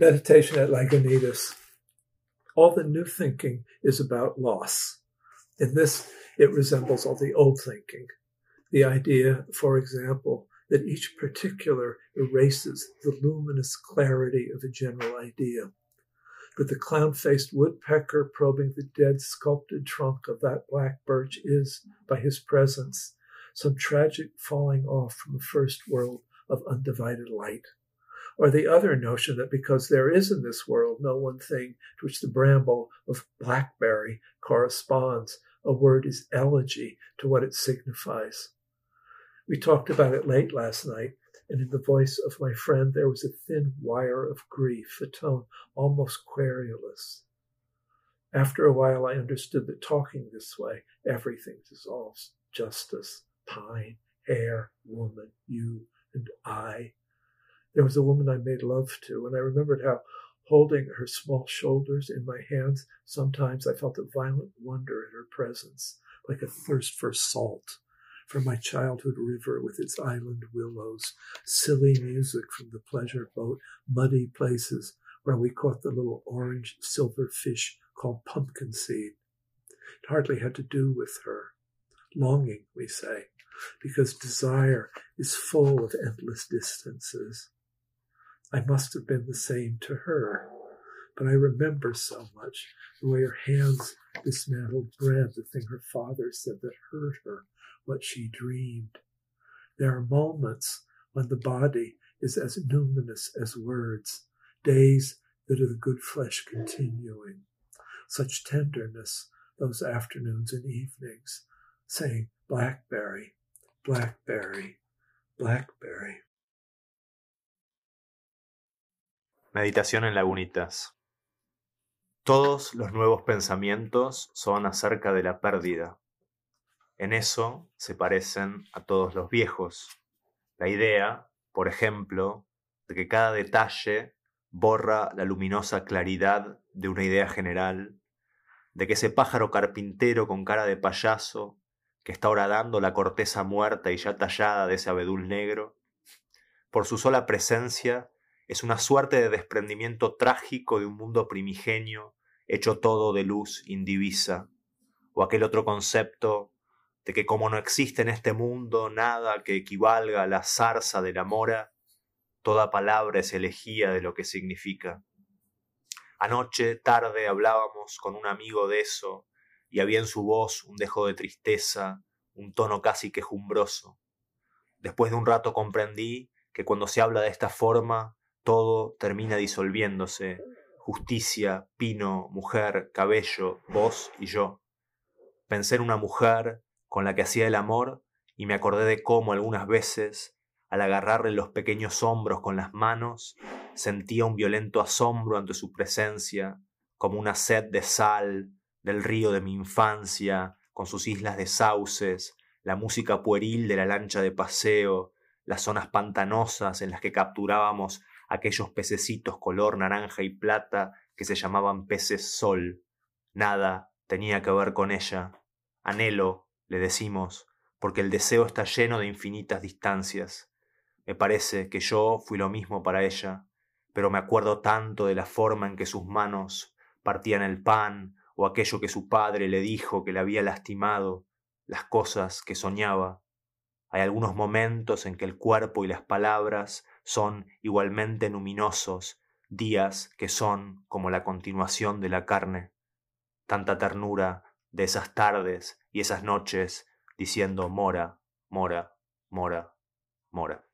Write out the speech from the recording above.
Meditation at Lagunitas. All the new thinking is about loss. In this, it resembles all the old thinking. The idea, for example, that each particular erases the luminous clarity of a general idea. But the clown faced woodpecker probing the dead sculpted trunk of that black birch is, by his presence, some tragic falling off from a first world of undivided light. Or the other notion that because there is in this world no one thing to which the bramble of blackberry corresponds, a word is elegy to what it signifies. We talked about it late last night, and in the voice of my friend there was a thin wire of grief, a tone almost querulous. After a while, I understood that talking this way, everything dissolves justice, pine, hair, woman, you, and I. There was a woman I made love to, and I remembered how, holding her small shoulders in my hands, sometimes I felt a violent wonder at her presence, like a thirst for salt, for my childhood river with its island willows, silly music from the pleasure boat, muddy places where we caught the little orange silver fish called pumpkin seed. It hardly had to do with her. Longing, we say, because desire is full of endless distances. I must have been the same to her, but I remember so much the way her hands dismantled bread, the thing her father said that hurt her, what she dreamed. There are moments when the body is as numinous as words, days that are the good flesh continuing. Such tenderness those afternoons and evenings, saying, Blackberry, Blackberry, Blackberry. Meditación en lagunitas. Todos los nuevos pensamientos son acerca de la pérdida. En eso se parecen a todos los viejos. La idea, por ejemplo, de que cada detalle borra la luminosa claridad de una idea general, de que ese pájaro carpintero con cara de payaso que está horadando la corteza muerta y ya tallada de ese abedul negro, por su sola presencia es una suerte de desprendimiento trágico de un mundo primigenio hecho todo de luz indivisa, o aquel otro concepto de que como no existe en este mundo nada que equivalga a la zarza de la mora, toda palabra es elegía de lo que significa. Anoche, tarde, hablábamos con un amigo de eso, y había en su voz un dejo de tristeza, un tono casi quejumbroso. Después de un rato comprendí que cuando se habla de esta forma, todo termina disolviéndose, justicia, pino, mujer, cabello, vos y yo. Pensé en una mujer con la que hacía el amor y me acordé de cómo algunas veces, al agarrarle los pequeños hombros con las manos, sentía un violento asombro ante su presencia, como una sed de sal, del río de mi infancia, con sus islas de sauces, la música pueril de la lancha de paseo, las zonas pantanosas en las que capturábamos aquellos pececitos color naranja y plata que se llamaban peces sol. Nada tenía que ver con ella. Anhelo, le decimos, porque el deseo está lleno de infinitas distancias. Me parece que yo fui lo mismo para ella, pero me acuerdo tanto de la forma en que sus manos partían el pan, o aquello que su padre le dijo que le había lastimado, las cosas que soñaba. Hay algunos momentos en que el cuerpo y las palabras son igualmente luminosos, días que son como la continuación de la carne. Tanta ternura de esas tardes y esas noches diciendo mora, mora, mora, mora.